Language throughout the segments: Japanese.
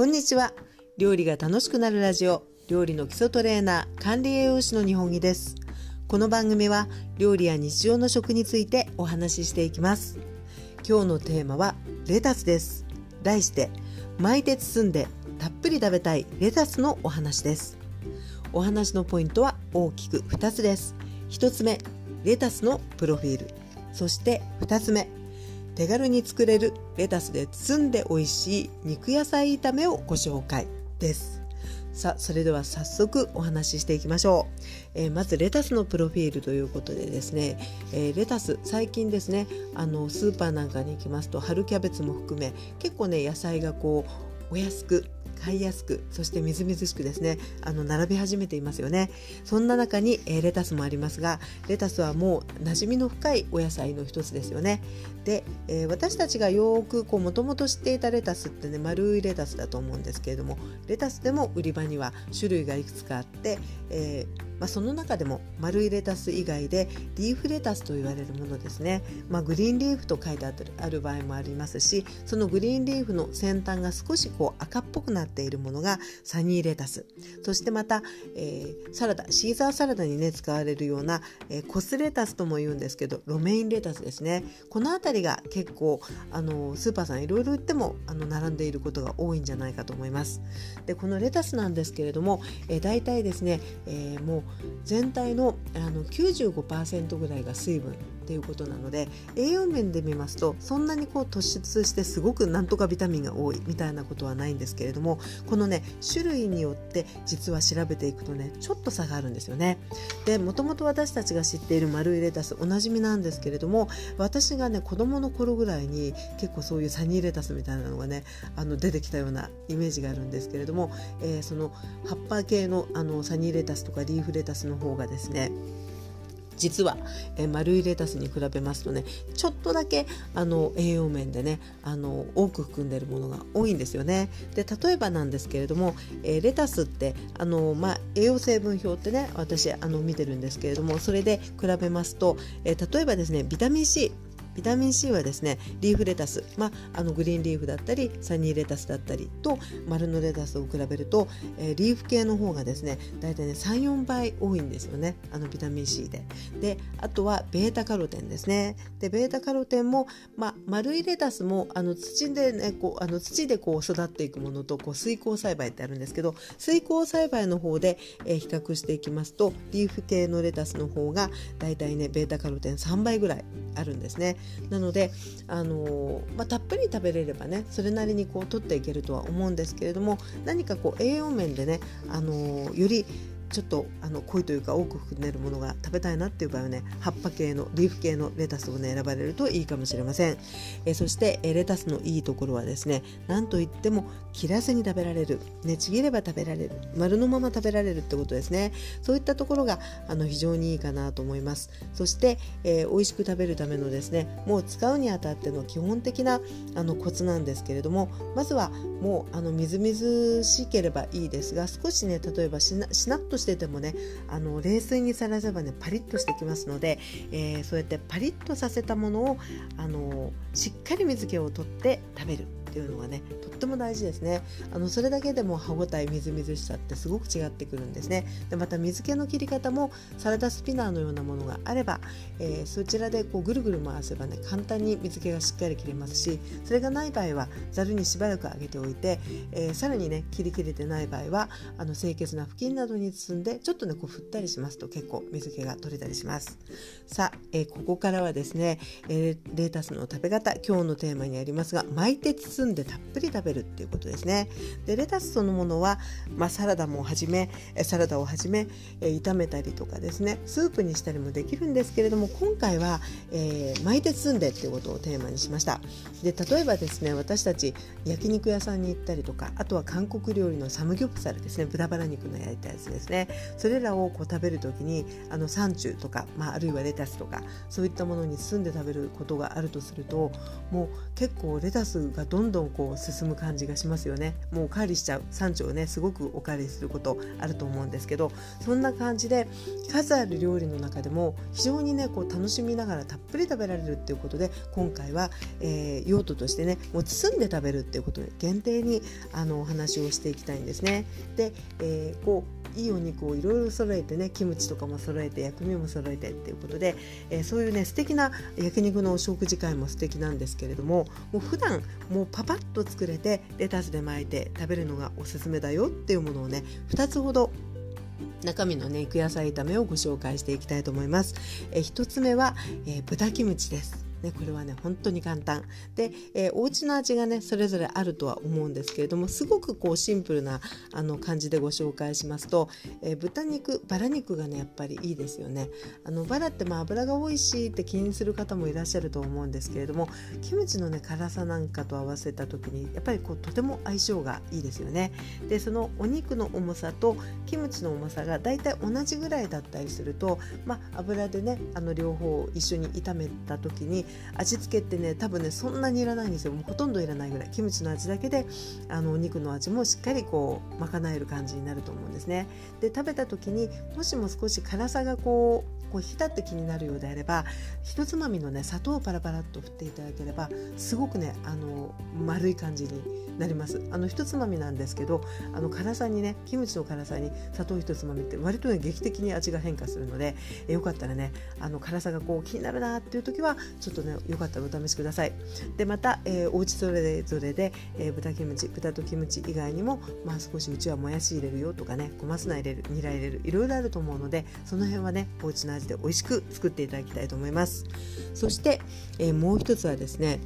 こんにちは。料理が楽しくなるラジオ料理の基礎トレーナー管理栄養士の日本木です。この番組は料理や日常の食についてお話ししていきます。今日のテーマはレタスです。題して巻いて包んでたっぷり食べたいレタスのお話です。お話のポイントは大きく2つです。1つ目レタスのプロフィール。そして2つ目手軽に作れるレタスで包んで美味しい肉野菜炒めをご紹介です。さあそれでは早速お話ししていきましょう、えー、まずレタスのプロフィールということでですね、えー、レタス最近ですねあのスーパーなんかに行きますと春キャベツも含め結構ね野菜がこうお安く買いやすくそしてみずみずしくですねあの並び始めていますよね。そんな中に、えー、レタスもありますがレタスはもう馴染みの深いお野菜の一つですよね。で、えー、私たちがよくこうもともと知っていたレタスってね丸いレタスだと思うんですけれどもレタスでも売り場には種類がいくつかあって、えーまあ、その中でも丸いレタス以外でリーフレタスと言われるものですね、まあ、グリーンリーフと書いてある場合もありますしそのグリーンリーフの先端が少しこう赤っぽくななっているものがサニーレタス。そしてまた、えー、サラダ。シーザーサラダにね使われるような、えー、コスレタスとも言うんですけどロメインレタスですね。この辺りが結構あのスーパーさんいろいろ売ってもあの並んでいることが多いんじゃないかと思います。でこのレタスなんですけれども、えー、大体ですね、えー、もう全体のあの95%ぐらいが水分。っていうことなので栄養面で見ますとそんなにこう突出してすごくなんとかビタミンが多いみたいなことはないんですけれどもこのね種類によって実は調べていくとねちょっと差があるんですよね。でもともと私たちが知っている丸いレタスおなじみなんですけれども私がね子供の頃ぐらいに結構そういうサニーレタスみたいなのがねあの出てきたようなイメージがあるんですけれども、えー、その葉っぱ系のあのサニーレタスとかリーフレタスの方がですね実は、え丸いレタスに比べますとねちょっとだけあの栄養面でねあの多く含んでるものが多いんですよね。で例えばなんですけれども、え、レタスってあの、まあ、栄養成分表ってね私あの見てるんですけれどもそれで比べますと、え、例えばですねビタミン C ビタミン C はですねリーフレタス、まあ、あのグリーンリーフだったりサニーレタスだったりと丸のレタスを比べると、えー、リーフ系の方がですね大体ね34倍多いんですよねあのビタミン C で。であとはベータカロテンですね。でベータカロテンも、まあ、丸いレタスもあの土でねこうあの土でこう育っていくものとこう水耕栽培ってあるんですけど水耕栽培の方で、えー、比較していきますとリーフ系のレタスの方が大体ねベータカロテン3倍ぐらいあるんですね。なので、あのまあ、たっぷり食べれればねそれなりにこう取っていけるとは思うんですけれども何かこう栄養面でね、あのよりちょっとあの濃いというか多く含んでるものが食べたいなっていう場合はね葉っぱ系のリーフ系のレタスをね選ばれるといいかもしれません、えそして、えレタスのいいところはですね何といっても切らずに食べられる、ね、ちぎれば食べられる。丸のまま食べられるってことですね。そういったところがあの非常にいいかなと思います。そして、えー、美味しく食べるためのですねもう使うにあたっての基本的なあのコツなんですけれどもまずはもうあのみずみずしければいいですが少しね例えばしなしなっとしててもねあの冷水にさらせばねパリッとしてきますので、えー、そうやってパリッとさせたものをあのしっかり水気を取って食べる。っていうのがねとっても大事ですね。あのそれだけでも歯ごたえみずみずしさってすごく違ってくるんですね。でまた水気の切り方もサラダスピナーのようなものがあれば、えー、そちらでこうぐるぐる回せばね簡単に水気がしっかり切れますしそれがない場合はざるにしばらく揚げておいて、えー、さらにね切り切れてない場合はあの清潔な布巾などに包んでちょっとねこう振ったりしますと結構水気が取れたりします。さあ、えー、ここからはですね、えレータスの食べ方今日のテーマにありますが巻いて包包んでたっぷり食べるっていうことですね。でレタスそのものは、まあ、サラダもはじめサラダをはじめ炒めたりとかですねスープにしたりもできるんですけれども今回は、えー、巻いて包んでっていうことをテーマにしました。で例えばですね私たち焼肉屋さんに行ったりとかあとは韓国料理のサムギョプサルですね豚バラ肉の焼いたやつですね。それらをこう食べる時にあのサンチュとか、まあ、あるいはレタスとかそういったものに包んで食べることがあるとするともう結構レタスがどんんどんこう進む感じがしますよねもうおかわりしちゃう山頂をねすごくおかわりすることあると思うんですけどそんな感じで数ある料理の中でも非常にねこう楽しみながらたっぷり食べられるっていうことで今回は、えー、用途としてねもう包んで食べるっていうことで限定にあのお話をしていきたいんですね。で、えー、こういいお肉をいろいろ揃えてねキムチとかも揃えて薬味も揃えてっていうことで、えー、そういうね素敵な焼肉のお食事会も素敵なんですけれどももう普段もうパパッと作れてレタスで巻いて食べるのがおすすめだよっていうものをね2つほど中身のね肉野菜炒めをご紹介していきたいと思います。え1つ目は、えー、豚キムチです。ね、これはね本当に簡単。で、えー、お家の味がねそれぞれあるとは思うんですけれどもすごくこうシンプルなあの感じでご紹介しますと、えー、豚肉バラ肉がねやっぱりいいですよね。あのバラってまあ油が多いしって気にする方もいらっしゃると思うんですけれどもキムチのね辛さなんかと合わせた時にやっぱりこうとても相性がいいですよね。でそのお肉の重さとキムチの重さがだいたい同じぐらいだったりすると、まあ、油でねあの両方一緒に炒めた時に味付けってね多分ねそんなにいらないんですよ。もうほとんどいらないぐらい。キムチの味だけであのお肉の味もしっかりこう賄える感じになると思うんですね。で食べた時にもしも少し辛さがこうこうひたって気になるようであればひとつまみのね砂糖をパラパラっと振っていただければすごくねあの丸い感じになります。あのひとつまみなんですけどあの辛さにねキムチの辛さに砂糖ひとつまみって割とね劇的に味が変化するのでえよかったらねあの辛さがこう気になるなっていう時はちょっとねよかったらお試しください。でまた、えー、お家それぞれで、えー、豚キムチ豚とキムチ以外にも、まあ、少しうちはもやし入れるよとかね小松菜入れるニラ入れるいろいろあると思うのでその辺はねお家の味で美味しく作っていただきたいと思いますそして、えー、もう一つはですね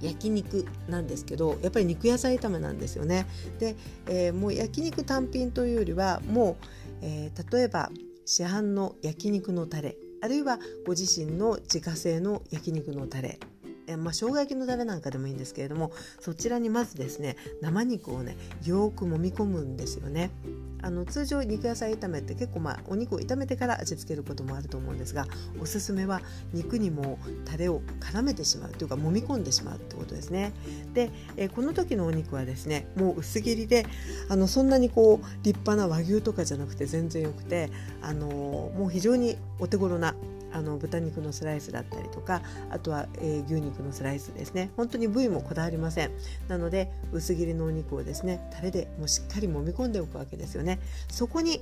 焼肉なんですけどやっぱり肉野菜炒めなんですよねで、えー、もう焼肉単品というよりはもう、えー、例えば市販の焼肉のタレあるいはご自身の自家製の焼肉のタレえまあ、生姜焼きのタレなんかでもいいんですけれどもそちらにまずですね生肉をねよく揉み込むんですよね。あの通常肉野菜炒めって結構まあお肉を炒めてから味付けることもあると思うんですがおすすめは肉にもタレを絡めてしまうというか揉み込んでしまうってことですね。で、えこの時のお肉はですねもう薄切りであのそんなにこう立派な和牛とかじゃなくて全然よくてあのもう非常にお手頃なあの豚肉のスライスだったりとかあとは、えー、牛肉のスライスですね。本当に部位もこだわりません。なので薄切りのお肉をですねタレでもうしっかり揉み込んでおくわけですよね。そこに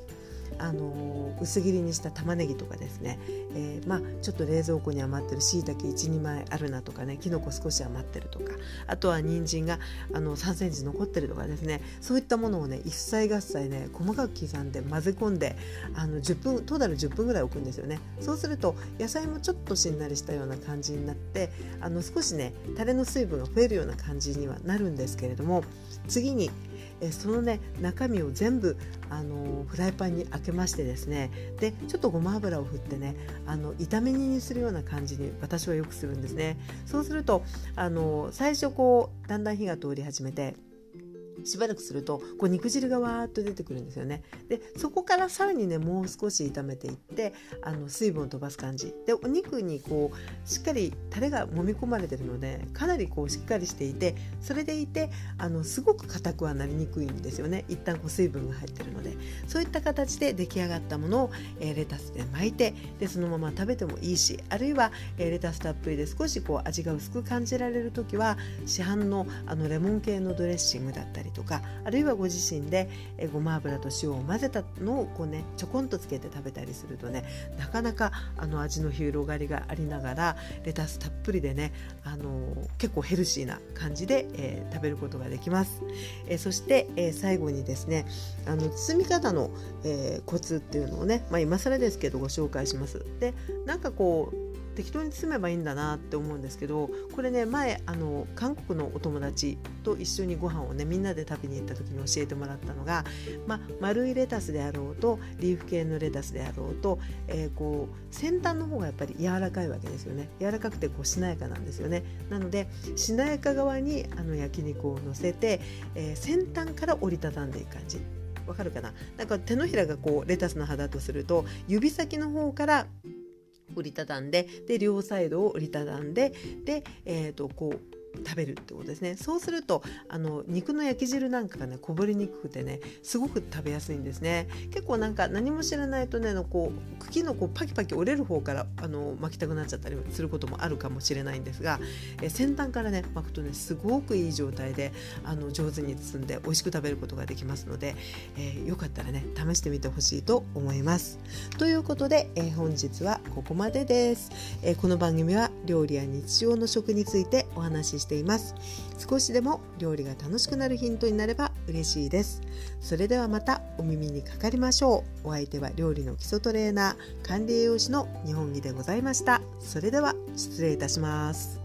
あの薄切りにした玉ねぎとかですね、えー、まあ、ちょっと冷蔵庫に余ってるしいたけ12枚あるなとかね。きのこ少し余ってるとか。あとは人参があの3センチ残ってるとかですね。そういったものをね一切合切ね細かく刻んで混ぜ込んであの10分トータル10分ぐらい置くんですよね。そうすると野菜もちょっとしんなりしたような感じになってあの少しねタレの水分が増えるような感じにはなるんですけれども次にえそのね中身を全部あのフライパンに開けましてですね。でちょっとごま油を振ってねあの炒め煮にするような感じに私はよくするんですね。そうするとあの最初こうだんだん火が通り始めてしばらくするとこう肉汁がわーっと出てくるんですよね。でそこからさらにねもう少し炒めていってあの水分を飛ばす感じ。でお肉にこうしっかりタレが揉み込まれてるのでかなりこうしっかりしていてそれでいてあのすごく硬くはなりにくいんですよね。一旦こう水分が入ってるので。そういった形で出来上がったものを、えー、レタスで巻いてでそのまま食べてもいいしあるいは、えー、レタスたっぷりで少しこう味が薄く感じられる時は市販のあのレモン系のドレッシングだったりとかあるいはご自身でごま油と塩を混ぜたのをこうねちょこんとつけて食べたりするとねなかなかあの味の広がりがありながらレタスたっぷりでねあの結構ヘルシーな感じで、えー、食べることができます、えー、そして、えー、最後にですねあの包み方の、えコツっていうのをね、まあ、今更ですけどご紹介します。でなんかこう適当に包めばいいんだなって思うんですけどこれね前あの韓国のお友達と一緒にご飯をねみんなで食べに行った時に教えてもらったのが、まあ、丸いレタスであろうとリーフ系のレタスであろうと、えー、こう先端の方がやっぱり柔らかいわけですよね。柔らかくてこうしなやかなんですよね。なのでしなやか側にあの焼肉を乗せて、えー、先端から折りたたんでいく感じ。わかるかな？なんか手のひらがこうレタスの葉だとすると指先の方から折りたたんでで両サイドを折りたたんでで、えーと、こう食べるってことですね。そうするとあの肉の焼き汁なんかがねこぼれにくくてねすごく食べやすいんですね。結構なんか何も知らないとねのこう茎のこうパキパキ折れる方からあの巻きたくなっちゃったりすることもあるかもしれないんですが、え先端からね巻くとねすごくいい状態であの上手に包んで美味しく食べることができますので、えー、よかったらね試してみてほしいと思います。ということで、えー、本日はここまでです、えー、この番組は料理や日常の食についてお話ししています。少しでも料理が楽しくなるヒントになれば嬉しいです。それではまたお耳にかかりましょう。お相手は料理の基礎トレーナー管理栄養士の日本木でございました。それでは失礼いたします。